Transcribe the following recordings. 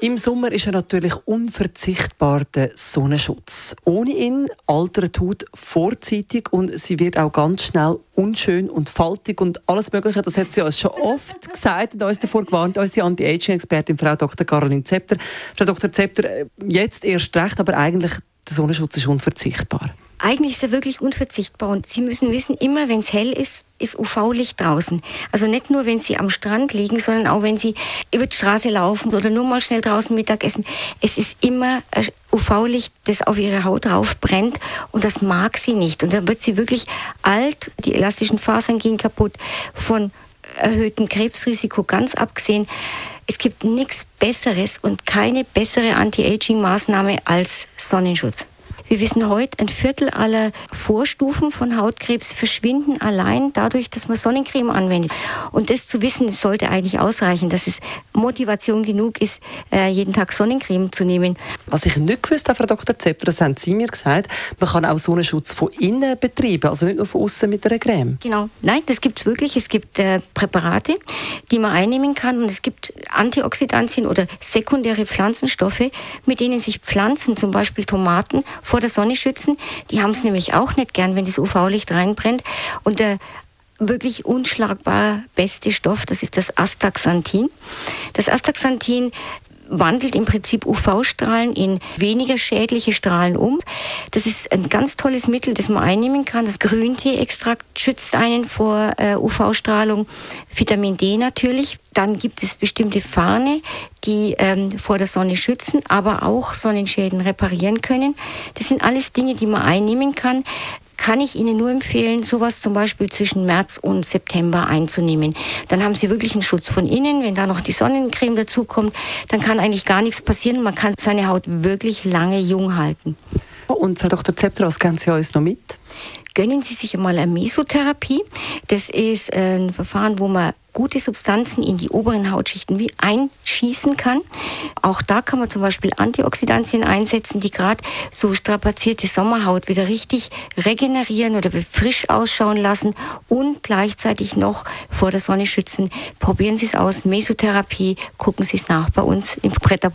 im Sommer ist er natürlich unverzichtbar der Sonnenschutz. Ohne ihn altert Haut vorzeitig und sie wird auch ganz schnell unschön und faltig und alles Mögliche. Das hat sie uns schon oft gesagt und uns davor gewarnt, unsere Anti-Aging-Expertin Frau Dr. Caroline Zepter. Frau Dr. Zepter, jetzt erst recht, aber eigentlich der Sonnenschutz ist unverzichtbar. Eigentlich ist er wirklich unverzichtbar und Sie müssen wissen, immer wenn es hell ist, ist UV-Licht draußen. Also nicht nur, wenn Sie am Strand liegen, sondern auch, wenn Sie über die Straße laufen oder nur mal schnell draußen Mittag essen. Es ist immer UV-Licht, das auf Ihre Haut drauf brennt und das mag sie nicht. Und dann wird sie wirklich alt, die elastischen Fasern gehen kaputt, von erhöhtem Krebsrisiko ganz abgesehen. Es gibt nichts Besseres und keine bessere Anti-Aging-Maßnahme als Sonnenschutz. Wir wissen heute, ein Viertel aller Vorstufen von Hautkrebs verschwinden allein dadurch, dass man Sonnencreme anwendet. Und das zu wissen, sollte eigentlich ausreichen, dass es Motivation genug ist, äh, jeden Tag Sonnencreme zu nehmen. Was ich nicht gewusst habe, Frau Dr. Zepter, das haben Sie mir gesagt, man kann auch Sonnenschutz von innen betreiben, also nicht nur von außen mit einer Creme. Genau, nein, das gibt es wirklich. Es gibt äh, Präparate, die man einnehmen kann und es gibt Antioxidantien oder sekundäre Pflanzenstoffe, mit denen sich Pflanzen, zum Beispiel Tomaten, vor vor der Sonne schützen. Die haben es nämlich auch nicht gern, wenn das UV-Licht reinbrennt. Und der wirklich unschlagbar beste Stoff, das ist das Astaxanthin. Das Astaxanthin wandelt im Prinzip UV-Strahlen in weniger schädliche Strahlen um. Das ist ein ganz tolles Mittel, das man einnehmen kann. Das Grüntee-Extrakt schützt einen vor äh, UV-Strahlung. Vitamin D natürlich. Dann gibt es bestimmte Farne, die ähm, vor der Sonne schützen, aber auch Sonnenschäden reparieren können. Das sind alles Dinge, die man einnehmen kann kann ich Ihnen nur empfehlen, sowas zum Beispiel zwischen März und September einzunehmen. Dann haben Sie wirklich einen Schutz von innen. Wenn da noch die Sonnencreme dazukommt, dann kann eigentlich gar nichts passieren. Man kann seine Haut wirklich lange jung halten. Und Frau Dr. Zepter, was kennen Sie alles noch mit? Gönnen Sie sich einmal eine Mesotherapie. Das ist ein Verfahren, wo man gute Substanzen in die oberen Hautschichten wie einschießen kann. Auch da kann man zum Beispiel Antioxidantien einsetzen, die gerade so strapazierte Sommerhaut wieder richtig regenerieren oder frisch ausschauen lassen und gleichzeitig noch vor der Sonne schützen. Probieren Sie es aus. Mesotherapie, gucken Sie es nach bei uns im Pret à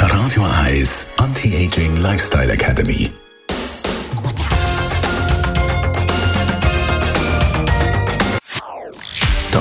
Radio Eyes Anti-Aging Lifestyle Academy.